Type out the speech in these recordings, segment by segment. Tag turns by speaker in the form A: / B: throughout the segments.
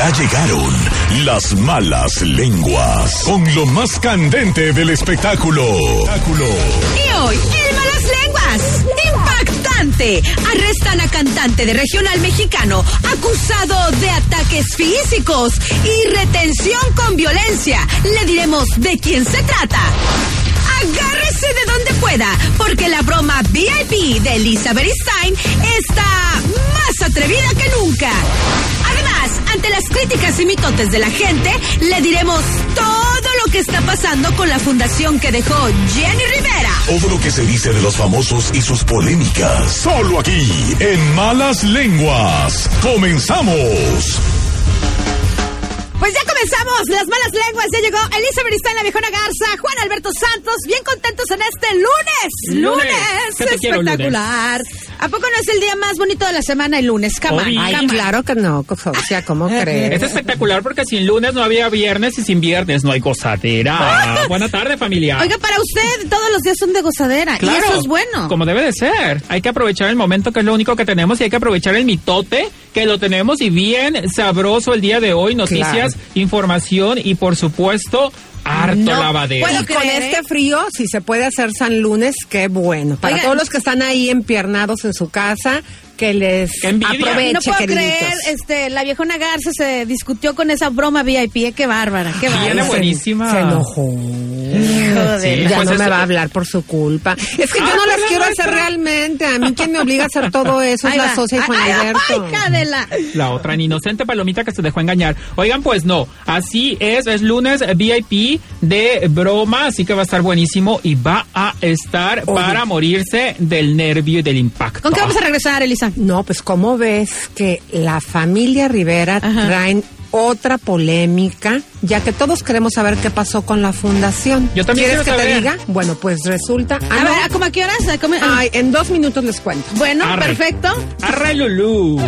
A: Ya llegaron las malas lenguas con lo más candente del espectáculo.
B: Y hoy, en Malas Lenguas, impactante. Arrestan a cantante de regional mexicano acusado de ataques físicos y retención con violencia. Le diremos de quién se trata. Agárrese de donde pueda, porque la broma VIP de Elizabeth Stein está más atrevida que nunca. Las críticas y mitotes de la gente, le diremos todo lo que está pasando con la fundación que dejó Jenny Rivera.
A: Todo lo que se dice de los famosos y sus polémicas. Solo aquí, en Malas Lenguas. ¡Comenzamos!
B: Pues ya comenzamos las malas lenguas. Ya llegó Elizabeth Stein, la viejona Garza, Juan Alberto Santos, bien contentos en este lunes.
C: Lunes.
B: Lunes,
C: ¿Qué te quiero,
B: espectacular. ¿A poco no es el día más bonito de la semana el lunes? Cama.
D: Claro que no, o sea, ¿cómo crees?
C: Es espectacular porque sin lunes no había viernes y sin viernes no hay gozadera. Buena tarde, familia.
B: Oiga, para usted todos los días son de gozadera.
C: Claro,
B: Y eso es bueno.
C: Como debe de ser. Hay que aprovechar el momento que es lo único que tenemos y hay que aprovechar el mitote que lo tenemos y bien sabroso el día de hoy. Noticias, información y por supuesto harto
B: No
C: lavadero.
B: puedo
D: Y con
B: creer,
D: este
B: ¿eh?
D: frío, si se puede hacer San Lunes, qué bueno. Para
B: Oigan.
D: todos los que están ahí empiernados en su casa, que les aproveche,
B: no puedo
D: queriditos.
B: creer, este, la viejona Garza se discutió con esa broma VIP. eh, Qué bárbara, qué
C: Viene
B: bárbara.
C: buenísima.
D: Se enojó.
B: Joder.
D: Ya
C: pues
D: no me va a hablar por su culpa. Es que yo
C: Ah,
D: no las quiero hacer realmente. A mí quien me obliga a hacer todo eso es la socia y Juan
B: Ay,
D: Alberto.
B: ay, Cadela.
C: La otra, en inocente palomita que se dejó engañar. Oigan, pues no, así es, es lunes VIP de broma, así que va a estar buenísimo y va a estar para morirse del nervio y del impacto.
B: ¿Con qué vamos a regresar, Elisa?
D: No, pues ¿cómo ves que la familia Rivera
B: Ajá.
D: traen otra polémica, ya que todos queremos saber qué pasó con la fundación?
C: Yo también
D: ¿Quieres que
C: quiero
D: te
C: saber.
D: diga? Bueno, pues resulta... Ah,
B: a
D: no.
B: ver, ¿a ¿cómo a qué horas? ¿A cómo-
D: Ay, en dos minutos les cuento.
B: bueno,
C: Arre.
B: perfecto.
C: Arre Lulú.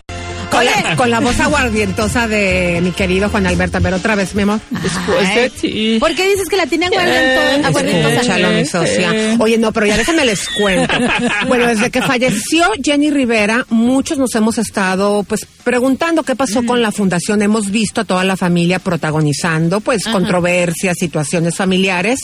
D: Con la, con la voz aguardientosa de mi querido Juan Alberto. A ver, otra vez, mi amor.
C: Después de ti.
B: ¿Por qué dices que la tiene aguardiento- aguardientosa?
D: Escúchalo, mi socia. Oye, no, pero ya déjenme les cuento. Bueno, desde que falleció Jenny Rivera, muchos nos hemos estado, pues, preguntando qué pasó con la fundación. Hemos visto a toda la familia protagonizando, pues, controversias, situaciones familiares.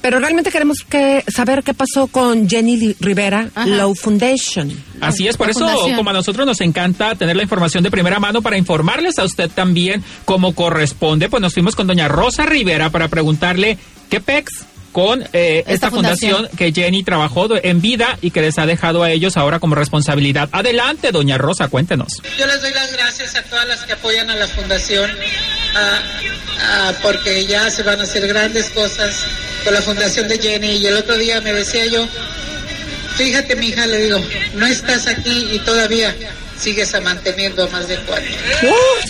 D: Pero realmente queremos que, saber qué pasó con Jenny Rivera
B: Ajá.
D: Low Foundation.
C: Así es, por eso,
B: fundación.
C: como a nosotros nos encanta tener la información de primera mano para informarles a usted también como corresponde, pues nos fuimos con doña Rosa Rivera para preguntarle qué pex con eh, esta,
B: fundación.
C: fundación. que Jenny trabajó en vida y que les ha dejado a ellos ahora como responsabilidad. Adelante, doña Rosa, cuéntenos.
E: Yo les doy las gracias a todas las que apoyan a la fundación, porque ya se van a hacer grandes cosas con la fundación de Jenny. Y el otro día me decía yo, fíjate mi hija, le digo, no estás aquí y todavía sigues a manteniendo a más de cuatro.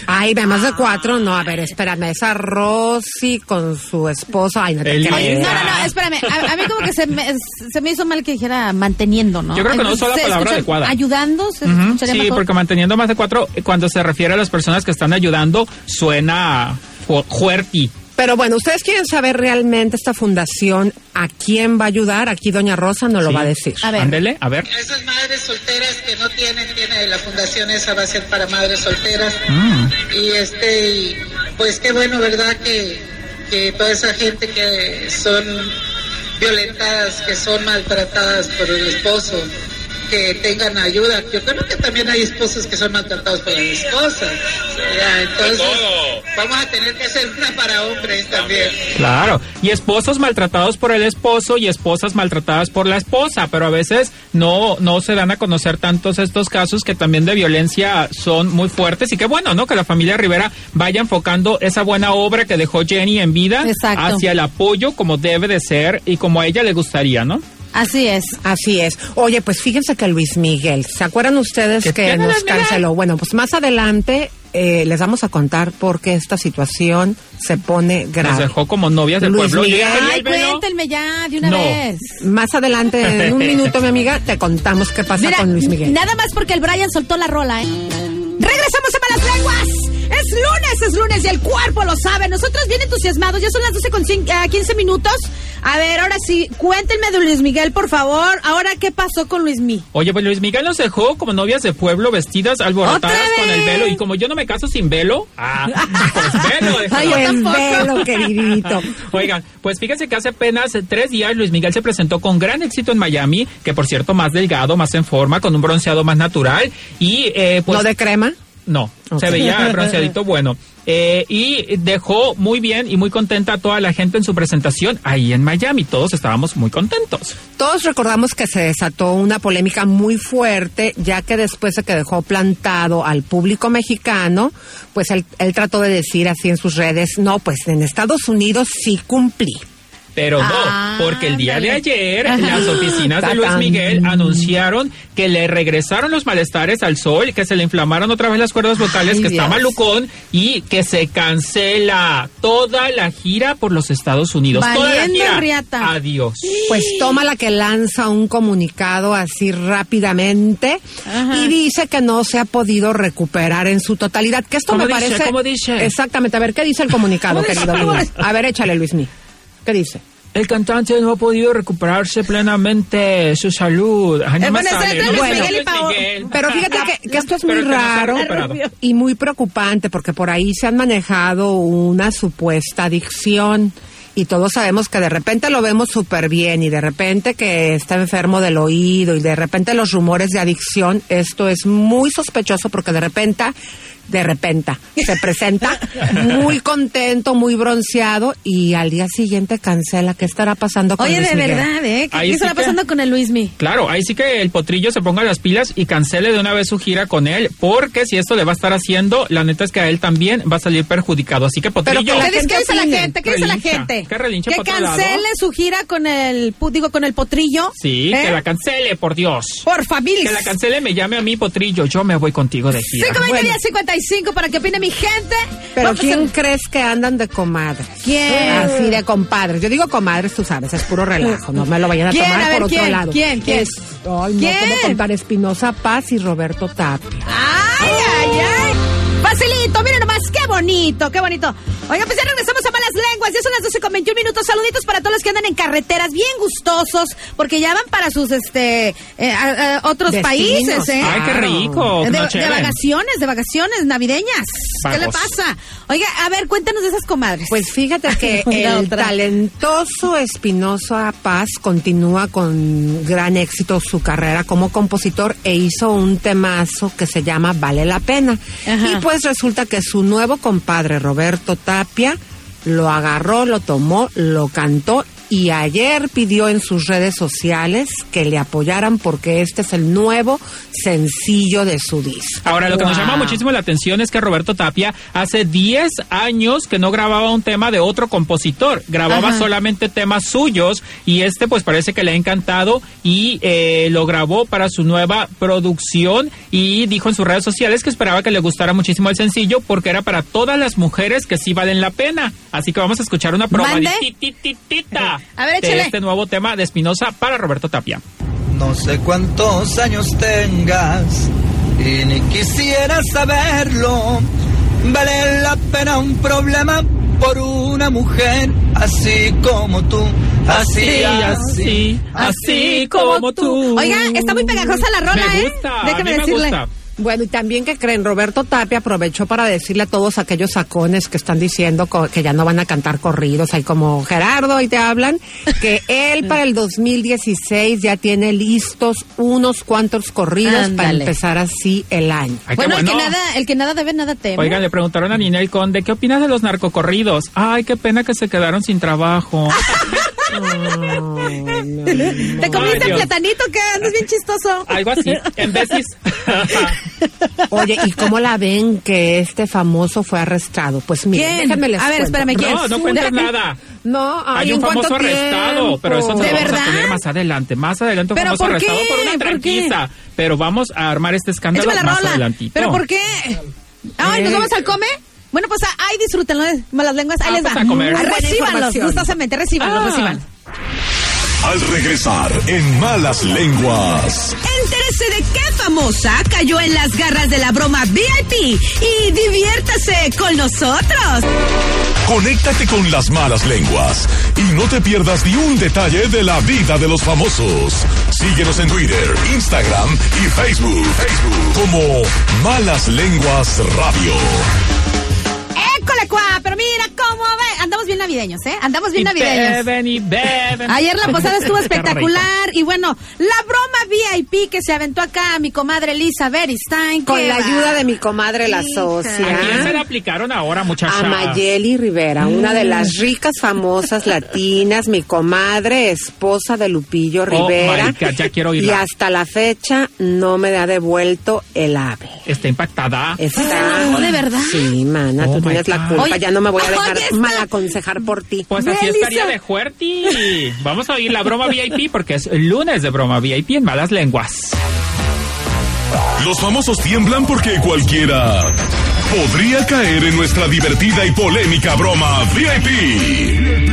D: Ay, de más de cuatro, no, a ver, espérame, esa Rosy con su esposo, ay, no te
C: El-
D: creo.
B: Oye, no, no, no, espérame. A, a mí como que se me, se me hizo mal que dijera manteniendo, ¿no?
C: Yo creo que no usó la palabra
B: escucha-
C: adecuada.
B: Ayudando, se escucharía
C: Sí,
B: mejor.
C: porque manteniendo más de cuatro, eh, cuando se refiere a las personas que están ayudando, suena fu- fuerte.
D: Pero bueno, ustedes quieren saber realmente esta fundación a quién va a ayudar. Aquí doña Rosa nos lo va a decir.
B: A ver.
C: Ándele, a ver.
E: A esas madres solteras que no tienen, tiene la fundación esa va a ser para madres solteras.
C: Mm.
E: Y este, y, pues qué bueno, ¿verdad? Que, que toda esa gente que son violentadas, que son maltratadas por el esposo, que tengan ayuda. Yo creo que también hay esposos que son maltratados por las esposas. Ya, entonces, vamos a tener que hacer una para hombres también.
C: Claro, y esposos maltratados por el esposo y esposas maltratadas por la esposa, pero a veces no, no se dan a conocer tantos estos casos que también de violencia son muy fuertes y qué bueno, ¿no? Que la familia Rivera vaya enfocando esa buena obra que dejó Jenny en vida
B: Exacto.
C: hacia el apoyo como debe de ser y como a ella le gustaría, ¿no?
B: Así es.
D: Así es. Oye, pues fíjense que Luis Miguel, ¿se acuerdan ustedes
C: ¿Qué
D: que nos canceló? Bueno, pues más adelante eh, les vamos a contar por qué esta situación se pone
C: Nos
D: grave.
C: dejó como novias del
D: Luis
C: pueblo.
D: Miguel.
B: Ay, cuéntenme ya de una
C: No.
B: vez.
D: Más adelante, en un minuto, mi amiga, te contamos qué pasa
B: Mira,
D: con Luis Miguel.
B: nada más porque el Brian soltó la rola, ¿eh? Regresamos a Malas Lenguas. Es lunes, es lunes y el cuerpo lo sabe. Nosotros bien entusiasmados, ya son las 12 con cin- ah, 15 minutos. A ver, ahora sí, cuéntenme de Luis Miguel, por favor. Ahora, ¿qué pasó con Luis Miguel?
C: Oye, pues Luis Miguel nos dejó como novias de pueblo vestidas alborotadas con el velo. Y como yo no me caso sin velo, ah, pues velo.
D: Ay, el velo, queridito.
C: Oigan, pues fíjense que hace apenas tres días Luis Miguel se presentó con gran éxito en Miami, que por cierto, más delgado, más en forma, con un bronceado más natural. Y eh, pues.
D: ¿No de crema?
C: No, se veía bronceadito bueno. Eh, y dejó muy bien y muy contenta a toda la gente en su presentación ahí en Miami. Todos estábamos muy contentos.
D: Todos recordamos que se desató una polémica muy fuerte, ya que después de que dejó plantado al público mexicano, pues él, él trató de decir así en sus redes, no, pues en Estados Unidos sí cumplí.
C: Pero no, ah, porque el día de ayer las oficinas de Luis Miguel anunciaron que le regresaron los malestares al sol, que se le inflamaron otra vez las cuerdas vocales, que está malucón y que se cancela toda la gira por los Estados Unidos. toda la gira. Adiós.
D: Pues toma la que lanza un comunicado así rápidamente y dice que no se ha podido recuperar en su totalidad. Que esto me parece.
C: ¿Cómo dice?
D: Exactamente. A ver, ¿qué dice el comunicado, querido Luis? A ver, échale, Luis Mí. ¿Qué dice?
C: El cantante no ha podido recuperarse plenamente su salud.
D: pero fíjate que, esto es muy raro y muy preocupante porque por ahí se han manejado una supuesta adicción y todos sabemos que de repente lo vemos súper bien y de repente que está enfermo del oído y de repente los rumores de adicción, esto es muy sospechoso porque de repente de repente se presenta muy contento, muy bronceado y al día siguiente cancela. ¿Qué estará pasando con
B: Oye,
D: Luis
B: de verdad, ¿eh? ¿Qué, estará pasando con el Luismi?
C: Claro, ahí sí que el potrillo se ponga las pilas y cancele de una vez su gira con él, porque si esto le va a estar haciendo, la neta es que a él también va a salir perjudicado. Así que potrillo.
B: ¿qué dice la gente? ¿Qué dice la gente? Que cancele su gira con el, digo, con el potrillo.
C: Sí, que ¿eh? la cancele, por Dios.
B: Por familia.
C: Que la cancele, me llame a mí potrillo, yo me voy contigo de gira.
B: 5 para que opine mi gente.
D: Pero ¿quién crees que andan de comadres?
B: ¿Quién?
D: Así de compadres. Yo digo comadres, tú sabes, es puro relajo. No me lo vayan a tomar por otro lado.
B: ¿Quién? ¿Quién?
D: ay, no, ¿cómo contar Espinosa Paz y Roberto Tapia.
B: ¡Ay, ay, ay! Facilito, miren nomás, qué bonito, qué bonito. Oiga, pues ya a Lenguas. Ya son las 12 con 21 minutos. Saluditos para todos los que andan en carreteras bien gustosos, porque ya van para sus este eh, otros países. ¿eh?
C: Ay, qué rico.
B: De, de, vacaciones, de vacaciones navideñas. ¿Qué le pasa? Oiga, a ver, cuéntanos de esas comadres.
D: Pues fíjate que el talentoso Espinosa Paz continúa con gran éxito su carrera como compositor e hizo un temazo que se llama Vale la Pena. Y pues resulta que su nuevo compadre, Roberto Tapia, lo agarró, lo tomó, lo cantó y ayer pidió en sus redes sociales que le apoyaran porque este es el nuevo sencillo de su disco.
C: Ahora, lo que nos llama muchísimo la atención es que Roberto Tapia hace 10 años que no grababa un tema de otro compositor, grababa solamente temas suyos y este pues parece que le ha encantado y eh, lo grabó para su nueva producción y dijo en sus redes sociales que esperaba que le gustara muchísimo el sencillo porque era para todas las mujeres que sí valen la pena. Así que vamos a escuchar una probadita.
B: A ver,
C: de este nuevo tema de Espinosa para Roberto Tapia.
F: No sé cuántos años tengas y ni quisiera saberlo. Vale la pena un problema por una mujer así como tú. Así, así, así, como tú.
B: Oiga, está muy pegajosa la rola,
C: me
B: ¿eh?
C: gusta, Déjame decirle. Me gusta.
D: Bueno, y también que creen, Roberto Tapia aprovechó para decirle a todos aquellos sacones que están diciendo que ya no van a cantar corridos, hay como Gerardo y te hablan, que él para el 2016 ya tiene listos unos cuantos corridos para empezar así el año.
B: bueno, El, que nada, el que nada debe, nada teme.
C: Oigan, le preguntaron a Ninel Conde, ¿qué opinas de los narcocorridos? Ay, qué pena que se quedaron sin trabajo.
B: ¿Te comiste el platanito que andas bien chistoso?
C: Algo así, en veces.
D: Oye, ¿y cómo la ven que este famoso fue arrestado? Pues miren, déjenme les
B: A ver, espérame, ¿quién?
C: No, no cuentes nada.
D: No,
C: hay un famoso arrestado, pero eso se lo vamos a tener más adelante. Más adelante un famoso arrestado por una tranquisa. Pero vamos a armar este escándalo más adelantito.
B: ¿Pero por qué? Ay, ¿nos vamos al come? Bueno, pues ahí disfrútenlo de malas lenguas. Ahí ah, les va.
C: Pues a comer.
B: Recíbanlos, gustosamente, recíbanlos, ah. recíbanlos.
A: Al regresar en Malas Lenguas.
B: Entérese de qué famosa cayó en las garras de la broma VIP y diviértase con nosotros.
A: Conéctate con las malas lenguas y no te pierdas ni un detalle de la vida de los famosos. Síguenos en Twitter, Instagram y Facebook. Facebook como Malas Lenguas Radio.
B: ¡École, cuá! Pero mira cómo ve. Andamos bien navideños, ¿eh? Andamos bien
C: Y
B: navideños.
C: beben y beben.
B: Ayer la posada estuvo espectacular y bueno, la broma VIP que se aventó acá mi comadre Lisa Beristain.
D: Con la
B: va.
D: ayuda de mi comadre, la
B: Hija.
C: ¿A quién se
D: socia.
C: la aplicaron ahora, muchacha?
D: A Mayeli Rivera, una de las ricas famosas latinas, mi comadre, esposa de Lupillo
C: Oh,
D: Rivera.
C: my God, ya quiero
D: y
C: oírla.
D: hasta la fecha no me ha devuelto el ave.
C: Está impactada.
D: Está...
B: ¿Se enamoró de verdad?
D: Sí, mana,
C: Oh,
D: tú tienes la
C: God.
D: culpa.
B: Oye,
D: ya no me voy a dejar
B: oye,
D: mal aconsejar por ti.
C: Pues así estaría de fuerte. Vamos a oír la broma VIP porque es lunes de broma VIP en Malas Lenguas.
A: Los famosos tiemblan porque cualquiera podría caer en nuestra divertida y polémica broma VIP.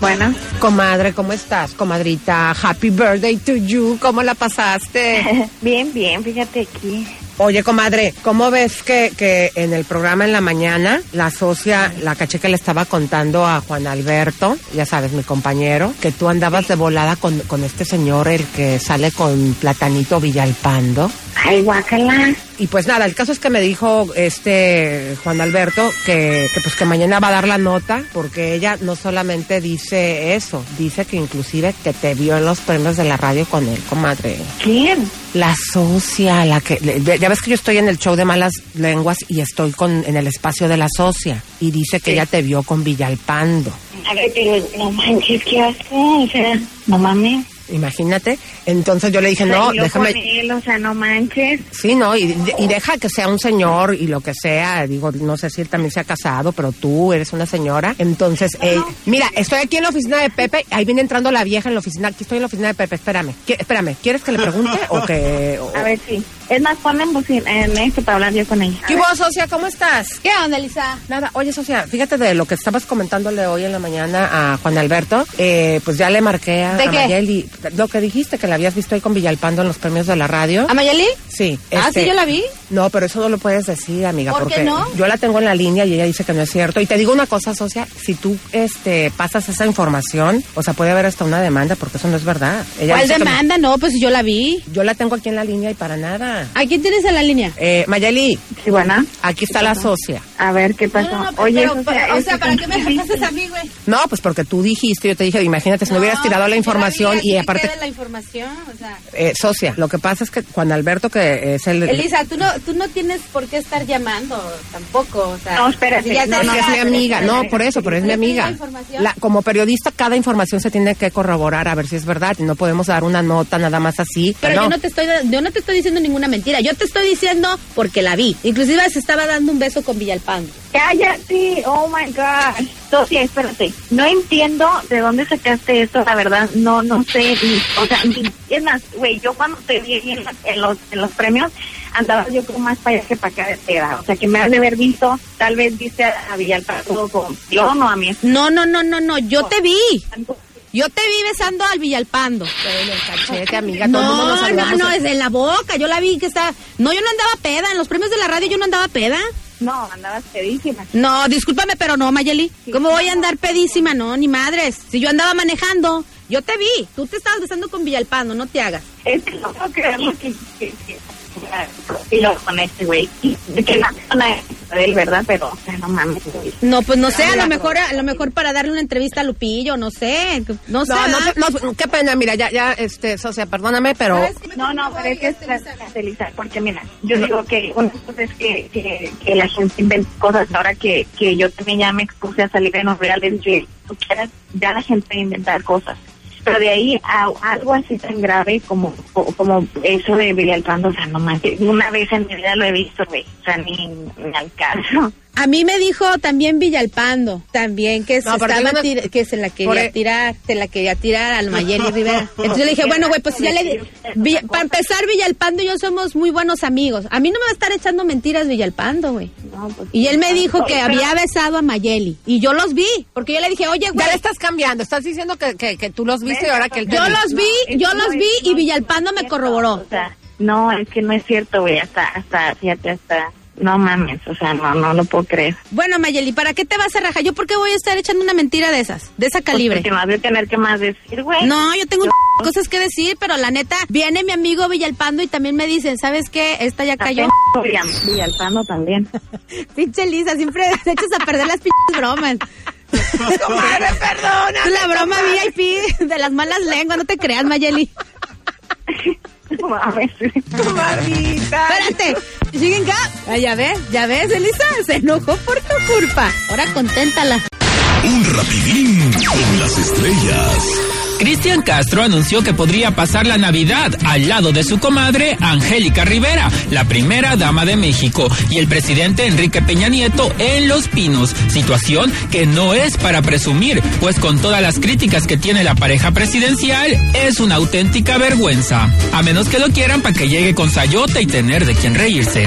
G: Bueno,
D: Comadre, ¿cómo estás? Comadrita, happy birthday to you. ¿Cómo la pasaste?
G: bien, bien, fíjate aquí.
D: Oye, comadre, ¿cómo ves que, que en el programa en la mañana la socia, la caché que le estaba contando a Juan Alberto, ya sabes, mi compañero, que tú andabas de volada con, con este señor, el que sale con Platanito Villalpando?
G: Ay, guácala.
D: Y pues nada, el caso es que me dijo este Juan Alberto que, que pues que mañana va a dar la nota porque ella no solamente dice eso, dice que inclusive que te vio en los premios de la radio con él, comadre.
G: ¿Quién?
D: La socia, la que ya ves que yo estoy en el show de malas lenguas y estoy con en el espacio de la socia y dice que ella te vio con Villalpando.
G: A ver, pero no manches, ¿qué hace? O sea, no mames.
D: Imagínate. Entonces yo le dije, no,
G: yo
D: déjame
G: con él, o sea, no manches.
D: Sí, no, y, y deja que sea un señor y lo que sea, digo, no sé si él también se ha casado, pero tú eres una señora. Entonces, eh, mira, estoy aquí en la oficina de Pepe, ahí viene entrando la vieja en la oficina, aquí estoy en la oficina de Pepe, espérame, ¿Qui- espérame, ¿quieres que le pregunte o que...? o-
G: A ver, sí. Es más, ponen bocina en esto para hablar yo con ella.
D: ¿Qué hubo, socia? ¿Cómo estás?
B: ¿Qué onda, Lisa?
D: Nada, oye, socia, fíjate de lo que estabas comentándole hoy en la mañana a Juan Alberto, eh, pues ya le marqué a,
B: ¿De
D: a
B: qué?
D: Mayeli, lo que dijiste, que la habías visto ahí con Villalpando en los premios de la radio.
B: ¿A Mayeli?
D: Sí.
B: Ah,
D: este,
B: sí, yo la vi.
D: No, pero eso no lo puedes decir, amiga,
B: ¿Por qué
D: porque
B: no?
D: yo la tengo en la línea y ella dice que no es cierto. Y te digo una cosa, socia, si tú este pasas esa información, o sea, puede haber hasta una demanda porque eso no es verdad. Ella
B: ¿Cuál
D: que-
B: demanda? No, pues yo la vi.
D: yo la tengo aquí en la línea y para nada.
B: ¿A quién tienes en la línea?
D: Eh, Mayeli,
G: Sí, buena.
D: aquí está la socia.
G: A ver, ¿qué pasó? Oye,
B: pero,
G: o
B: pero,
G: sea,
B: o ¿para qué me pasas a mí, güey?
D: No, pues porque tú dijiste, yo te dije, imagínate si no, hubieras tirado la información y aparte,
B: la información, o sea...
D: eh, socia, lo que pasa es que Juan Alberto, que es el...
B: Elisa, tú no, tú no tienes por qué estar llamando tampoco, o sea...
G: No, espérate,
B: si ya
G: no,
D: Es que es mi amiga, no, por eso, pero es mi
B: ¿Pero tiene
D: amiga.
B: la
D: como periodista, cada información se tiene que corroborar a ver si es verdad y no podemos dar una nota nada más así.
B: Pero yo no te estoy yo no te estoy diciendo ninguna mentira, yo te estoy diciendo porque la vi. Inclusive se estaba dando un beso con Villalpando.
G: Cállate, oh my God. Socia, espérate. No entiendo de dónde sacaste esto, la verdad. No, no sé. o sea, es más, güey, yo cuando te vi en, en los, en los premios, andaba yo como más para allá que para acá de peda. O sea, que me has de haber visto, tal vez viste a, a Villalpando con yo, no a mí.
B: No, no, no, no, no, yo te vi. Yo te vi besando al Villalpando.
D: Cachete, amiga,
B: No,
D: nos
B: no, no, es en la boca. Yo la vi que estaba. No, yo no andaba peda. En los premios de la radio yo no andaba peda.
G: No, andabas pedísima.
B: No, discúlpame, pero no, Mayeli. ¿Cómo voy a andar pedísima? No, ni madres. Si yo andaba manejando, yo te vi. Tú te estabas besando con Villalpando, no te hagas.
G: Es que no puedo creerlo que, que, que- y lo con este güey. Que la persona es de él, ¿verdad? Pero, o sea, no mames, güey.
B: No, pues no sé, a lo mejor, a lo mejor para darle una entrevista a Lupillo, no sé, no sé.
D: No, no, no, qué pena, mira, ya, ya, este, socia, perdóname, pero...
G: No, no, pero es que es porque mira, yo digo que una cosa es que, que, que la gente inventa cosas, ahora que, que yo también ya me expuse a salir en los reales, que tú quieras, ya la gente inventar cosas. Pero de ahí a algo así tan grave como como eso de Villalpando, o sea, no manches, una vez en mi vida lo he visto, güey, o sea, ni, ni al caso.
B: A mí me dijo también Villalpando, también que se
D: No,
B: estaba
D: no-
B: tir- que se la quería
D: e-
B: tirar, se la quería tirar al Mayeli Rivera. Entonces yo le dije, bueno, güey, pues si ya le di- Villa- para empezar Villalpando y yo somos muy buenos amigos. A mí no me va a estar echando mentiras Villalpando, güey.
G: No, pues,
B: Y él me dijo que había besado a Mayeli y yo los vi, porque yo le dije, "Oye, güey,
D: Ya le estás cambiando, estás diciendo que, que, que tú los viste y ahora que él te
B: yo los vi, yo los vi y Villalpando me corroboró."
G: O sea, no, es que no es cierto, güey, hasta, hasta, fíjate, hasta no mames, o sea, no, no lo puedo creer.
B: Bueno, Mayeli, ¿para qué te vas a rajar? ¿Yo por qué voy a estar echando una mentira de esas? De esa calibre.
G: Porque más de tener que más decir, güey.
B: No, yo tengo cosas que decir, pero la neta, viene mi amigo Villalpando y también me dicen, ¿sabes qué? Esta ya cayó.
G: Villalpando también.
B: Pinche Lisa, siempre te echas a perder las pinches bromas.
D: Comadre, perdona.
B: La broma VIP de las malas lenguas, no te creas, Mayeli.
G: Mames.
B: Espérate, siguen acá. Ah, ya ves, ya ves, Elisa, se enojó por tu culpa. Ahora conténtala.
A: Un rapidín con las estrellas.
C: Cristian Castro anunció que podría pasar la Navidad al lado de su comadre Angélica Rivera, la primera dama de México, y el presidente Enrique Peña Nieto en Los Pinos, situación que no es para presumir, pues con todas las críticas que tiene la pareja presidencial, es una auténtica vergüenza. A menos que lo quieran para que llegue con Sayota y tener de quien reírse.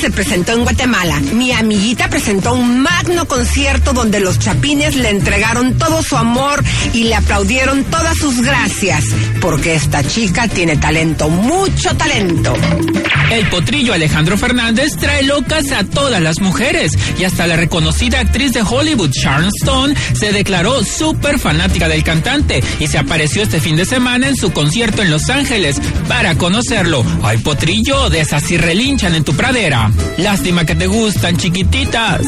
D: Se presentó en Guatemala. Mi amiguita presentó un magno concierto donde los chapines le entregaron todo su amor y le aplaudieron todas sus gracias, porque esta chica tiene talento, mucho talento.
C: El potrillo Alejandro Fernández trae locas a todas las mujeres y hasta la reconocida actriz de Hollywood Sharon Stone se declaró súper fanática del cantante y se apareció este fin de semana en su concierto en Los Ángeles para conocerlo. Ay, potrillo, de esas relinchan en tu pradera. Lástima que te gustan, chiquititas.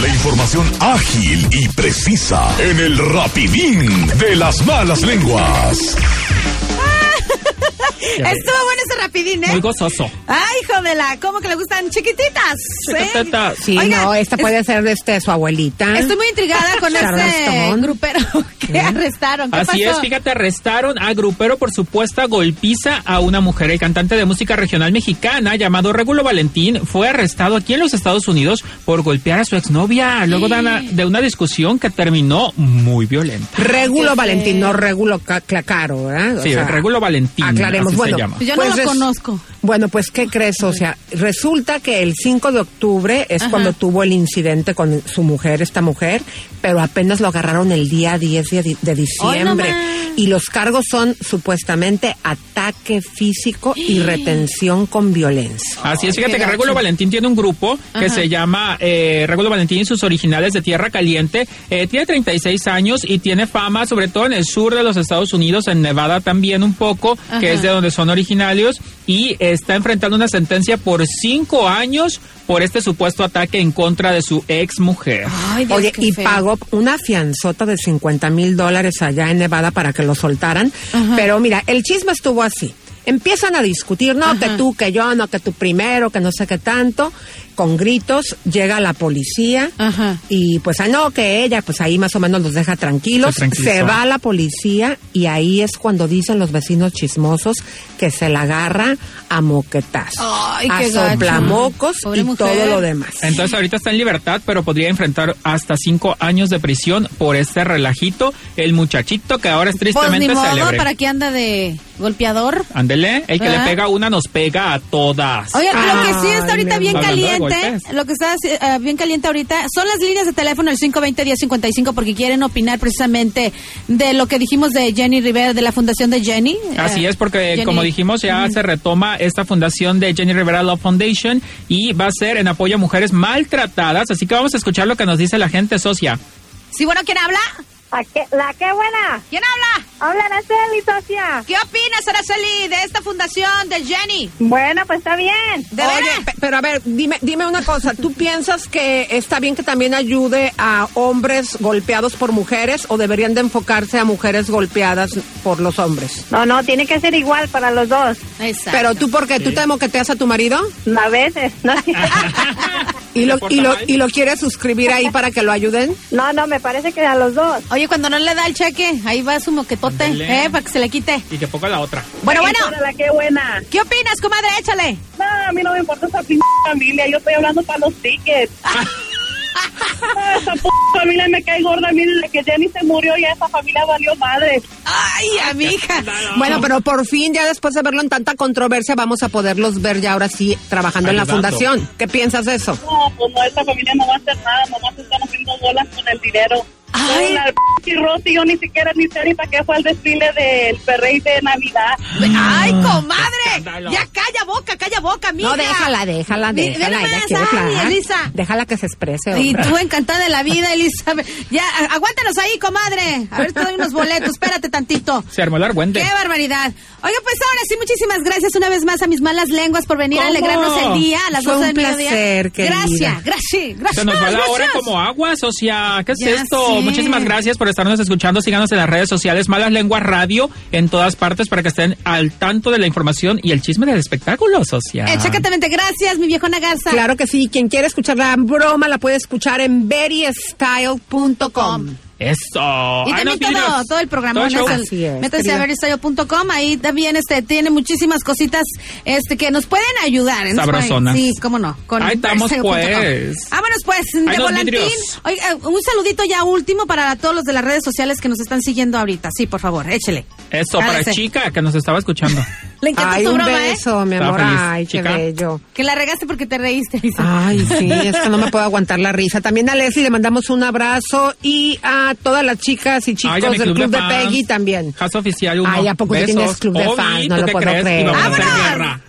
A: La información ágil y precisa en el rapidín de las malas lenguas.
B: Estuvo bueno ese rapidín, ¿eh?
C: Muy gozoso.
B: Ay, hijo de la, ¿cómo que le gustan chiquititas?
C: Chiquititas.
D: Sí,
B: Oiga,
D: no, esta puede ser este, su abuelita.
B: Estoy muy intrigada con este grupero que arrestaron. ¿Qué
C: Así
B: pasó?
C: es, fíjate, arrestaron a grupero por supuesta golpiza a una mujer. El cantante de música regional mexicana llamado Regulo Valentín fue arrestado aquí en los Estados Unidos por golpear a su exnovia luego de una, de una discusión que terminó muy violenta.
D: Regulo Valentín, no Regulo Ca- Clacaro, ¿verdad? O
C: Sí,
D: sea,
C: Regulo Valentín.
D: Aclaremos, bueno.
C: se llama.
B: Yo no lo
D: res-
B: conozco.
D: Bueno, pues, ¿qué crees? O sea, resulta que el 5 de octubre es
B: Ajá.
D: cuando tuvo el incidente con su mujer, esta mujer, pero apenas lo agarraron el día 10 de,
B: no
D: diciembre. y los cargos son supuestamente ataque físico y retención con violencia.
C: Así es, fíjate que. Regulo Valentín tiene un grupo que
B: Ajá.
C: se llama eh, Regulo Valentín y sus originales de Tierra Caliente. Eh, tiene 36 años y tiene fama, sobre todo en el sur de los Estados Unidos, en Nevada también un poco,
B: Ajá.
C: que es de donde son originarios, y está enfrentando una sentencia por cinco años por este supuesto ataque en contra de su ex mujer.
B: Ay, Dios,
D: Oye, y
B: feo.
D: pagó una fianzota de 50 mil dólares allá en Nevada para que lo soltaran.
B: Ajá.
D: Pero mira, el chisme estuvo así. Empiezan a discutir, no,
B: Ajá.
D: que tú, que yo, no, que tú primero, que no sé qué tanto. Con gritos llega la policía
B: Ajá.
D: y pues, ah, no, que ella, pues ahí más o menos los deja tranquilos.
C: Se.
D: Se va la policía y ahí es cuando dicen los vecinos chismosos que se la agarra a moquetazos,
B: Ay,
D: a soplamocos
B: Pobre
D: y
B: mujer.
D: todo lo demás.
C: Entonces ahorita está en libertad, pero podría enfrentar hasta cinco años de prisión por este relajito. El muchachito que ahora es
B: Pues
C: tristemente
B: ni modo,
C: célebre.
B: ¿para qué anda de golpeador?
C: Ándele, el que
B: ¿Verdad?
C: le pega a una nos pega a todas.
B: Oye, lo que sí está ahorita bien caliente, lo que está eh, bien caliente ahorita son las líneas de teléfono el 520-1055 porque quieren opinar precisamente de lo que dijimos de Jenny Rivera, de la fundación de Jenny.
C: Así
B: Eh,
C: es, porque
B: Jenny-
C: como dijimos, ya se retoma esta fundación de Jenny Rivera Love Foundation y va a ser en apoyo a mujeres maltratadas. Así que vamos a escuchar lo que nos dice la gente socia.
B: Sí, bueno, ¿quién habla?
G: ¿A qué- ¿La qué buena?
B: ¿Quién habla?
G: Habla Araceli, socia.
B: ¿Qué opinas, Araceli, de esta fundación de Jenny?
G: Bueno, pues está bien.
B: ¿De
D: Oye,
B: veras?
D: pe- pero a ver, dime, dime una cosa. ¿Tú piensas que está bien que también ayude a hombres golpeados por mujeres o deberían de enfocarse a mujeres golpeadas por los hombres?
G: No, no, tiene que ser igual para los dos.
B: Exacto.
D: Pero tú, ¿por qué? ¿Tú te moqueteas a tu marido?
G: A veces. No,
D: ¿Y lo,
C: ¿Se porta
D: y, lo,
C: mal?
D: y lo quieres suscribir ahí para que lo ayuden?
G: no, no, me parece que a los dos.
B: Oye, cuando no le da el cheque, ahí va su
C: Ándale.
B: ¿eh? Para que se le quite.
C: Y que poca la otra.
B: Bueno, bueno,
G: La qué buena.
B: ¿qué opinas, comadre? Échale.
G: No, a mí no me importa esa p familia. Yo estoy hablando para los tickets. Ah, esa p familia me cae gorda. Desde que Jenny se murió ya esa familia valió madre.
B: Ay, amiga.
D: Bueno, pero por fin, ya después de verlo en tanta controversia, vamos a poderlos ver ya ahora sí trabajando en la fundación. ¿Qué piensas de eso?
G: No, pues no, esta familia no va a hacer nada. Nomás están haciendo bolas con el dinero. Ay. La p Rosy, yo ni siquiera ni sé ni para qué fue el desfile del perrey de Navidad.
B: Ay, comadre. Ya calla boca, calla boca, mija.
D: No, déjala, déjala, déjala.
B: dile
D: ella quiere
B: ay. Elisa.
D: Déjala que se exprese.
B: Y tú encantada de la vida, Elizabeth. Ya, aguántanos ahí, comadre. A ver, te doy unos boletos. Espérate tantito.
C: Se armó el argüente.
B: ¡Qué barbaridad! Oiga, pues ahora sí, muchísimas gracias una vez más a mis malas lenguas por venir a alegrarnos el día a las
D: Fue
B: 12
D: un
B: del mediodía.
D: placer, querida.
B: Gracias, gracias, gracias.
C: Se nos va la hora como agua, socia. ¿Qué es
B: Ya
C: esto? Muchísimas gracias por estarnos escuchando. Síganos en las redes sociales Malas Lenguas Radio en todas partes para que estén al tanto de la información y el chisme del espectáculo, socia.
B: Exactamente, gracias, mi viejona Garza.
D: Claro que sí. Quien quiere escuchar la broma la puede escuchar en verystyle.com.
C: Eso.
B: Y
C: Ay,
B: también todo, todo el programa.
C: Todo.
D: Así es,
B: Métanse a veristayo.com, ahí también este tiene muchísimas cositas este que nos pueden ayudar. ¿eh?
C: Sabrosonas.
B: Sí, cómo no. Con
C: Ahí estamos, pues.
B: Vámonos pues, de
C: los
B: volantín. Oiga, un saludito ya último para todos los de las redes sociales que nos están siguiendo ahorita. Sí, por favor, échele.
C: Eso, para
B: Cálese.
C: chica que nos estaba escuchando.
B: Le encantó
D: Ay,
B: tu
D: un
B: broma, ¿eh?
D: beso, mi amor. Ay, qué
C: chica.
D: bello.
B: Que la regaste porque te reíste, Lisa.
D: Ay, sí, es que no me puedo aguantar la risa. También a Leslie le mandamos un abrazo y a todas las chicas y chicos
C: Ay,
D: del club de. Peggy también.
C: Casa oficial uno.
D: Ay, ¿a poco tú
C: Besos.
D: tienes club de fans? No
C: ¿tú
D: lo puedo
C: crees?
D: creer.
B: ¡Vámonos!